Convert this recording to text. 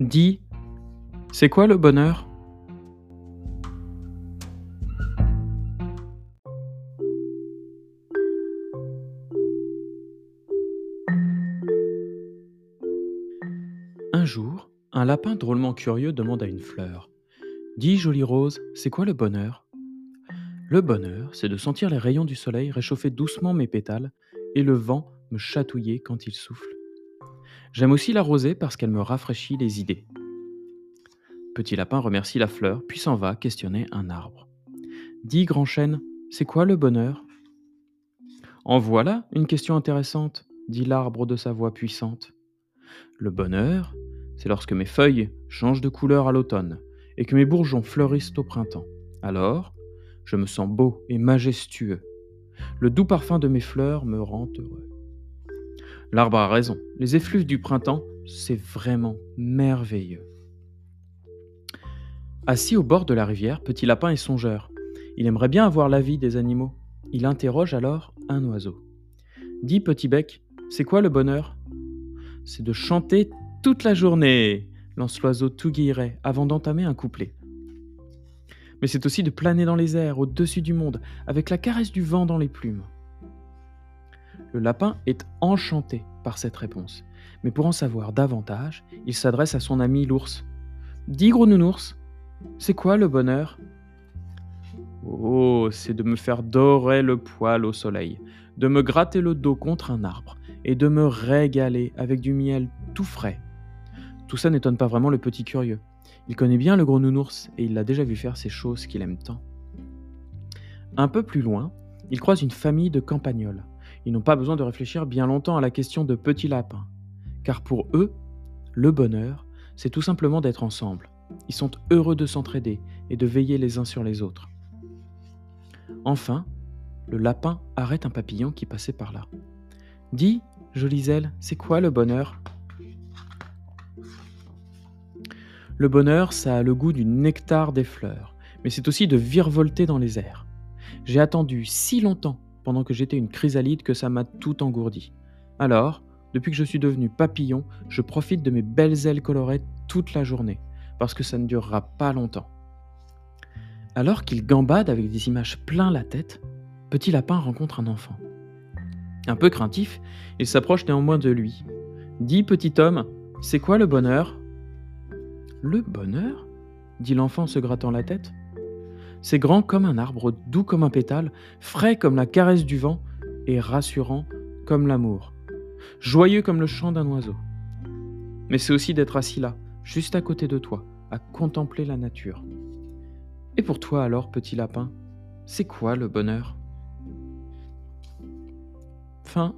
Dis, c'est quoi le bonheur? Un jour, un lapin drôlement curieux demande à une fleur. Dis, jolie rose, c'est quoi le bonheur? Le bonheur, c'est de sentir les rayons du soleil réchauffer doucement mes pétales et le vent me chatouiller quand il souffle. J'aime aussi la rosée parce qu'elle me rafraîchit les idées. Petit lapin remercie la fleur, puis s'en va questionner un arbre. Dis, grand chêne, c'est quoi le bonheur? En voilà une question intéressante, dit l'arbre de sa voix puissante. Le bonheur, c'est lorsque mes feuilles changent de couleur à l'automne et que mes bourgeons fleurissent au printemps. Alors, je me sens beau et majestueux. Le doux parfum de mes fleurs me rend heureux. L'arbre a raison. Les effluves du printemps, c'est vraiment merveilleux. Assis au bord de la rivière, Petit Lapin est songeur. Il aimerait bien avoir l'avis des animaux. Il interroge alors un oiseau. Dis, Petit Bec, c'est quoi le bonheur? C'est de chanter toute la journée, lance l'oiseau tout guilleret avant d'entamer un couplet. Mais c'est aussi de planer dans les airs, au-dessus du monde, avec la caresse du vent dans les plumes. Le lapin est enchanté par cette réponse. Mais pour en savoir davantage, il s'adresse à son ami l'ours. Dis, gros nounours, c'est quoi le bonheur? Oh, c'est de me faire dorer le poil au soleil, de me gratter le dos contre un arbre et de me régaler avec du miel tout frais. Tout ça n'étonne pas vraiment le petit curieux. Il connaît bien le gros nounours et il l'a déjà vu faire ces choses qu'il aime tant. Un peu plus loin, il croise une famille de campagnols. Ils n'ont pas besoin de réfléchir bien longtemps à la question de petits lapins, car pour eux, le bonheur, c'est tout simplement d'être ensemble. Ils sont heureux de s'entraider et de veiller les uns sur les autres. Enfin, le lapin arrête un papillon qui passait par là. Dis, jolie aile, c'est quoi le bonheur? Le bonheur, ça a le goût du nectar des fleurs, mais c'est aussi de virevolter dans les airs. J'ai attendu si longtemps pendant que j'étais une chrysalide que ça m'a tout engourdi. Alors, depuis que je suis devenu papillon, je profite de mes belles ailes colorées toute la journée, parce que ça ne durera pas longtemps. Alors qu'il gambade avec des images plein la tête, Petit Lapin rencontre un enfant. Un peu craintif, il s'approche néanmoins de lui. Dis, petit homme, c'est quoi le bonheur Le bonheur? dit l'enfant en se grattant la tête. C'est grand comme un arbre, doux comme un pétale, frais comme la caresse du vent et rassurant comme l'amour, joyeux comme le chant d'un oiseau. Mais c'est aussi d'être assis là, juste à côté de toi, à contempler la nature. Et pour toi alors, petit lapin, c'est quoi le bonheur? Fin